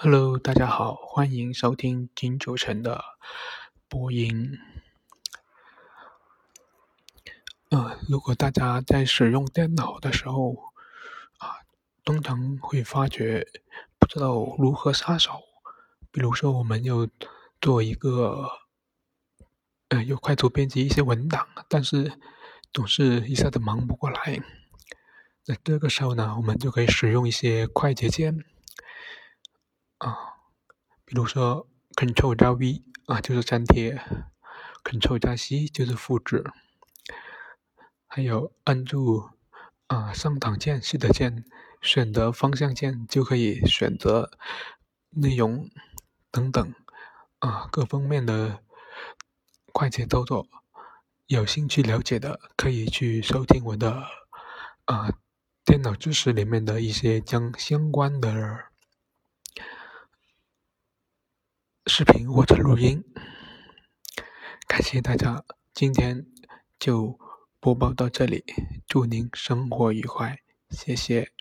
Hello，大家好，欢迎收听金九成的播音。呃，如果大家在使用电脑的时候啊，通常会发觉不知道如何下手。比如说，我们要做一个呃，有快速编辑一些文档，但是总是一下子忙不过来。那这个时候呢，我们就可以使用一些快捷键。啊，比如说 Ctrl 加 V 啊，就是粘贴；Ctrl 加 C 就是复制；还有按住啊上档键、shift 键，选择方向键就可以选择内容等等啊各方面的快捷操作。有兴趣了解的，可以去收听我的啊电脑知识里面的一些将相关的。视频或者录音，感谢大家，今天就播报到这里，祝您生活愉快，谢谢。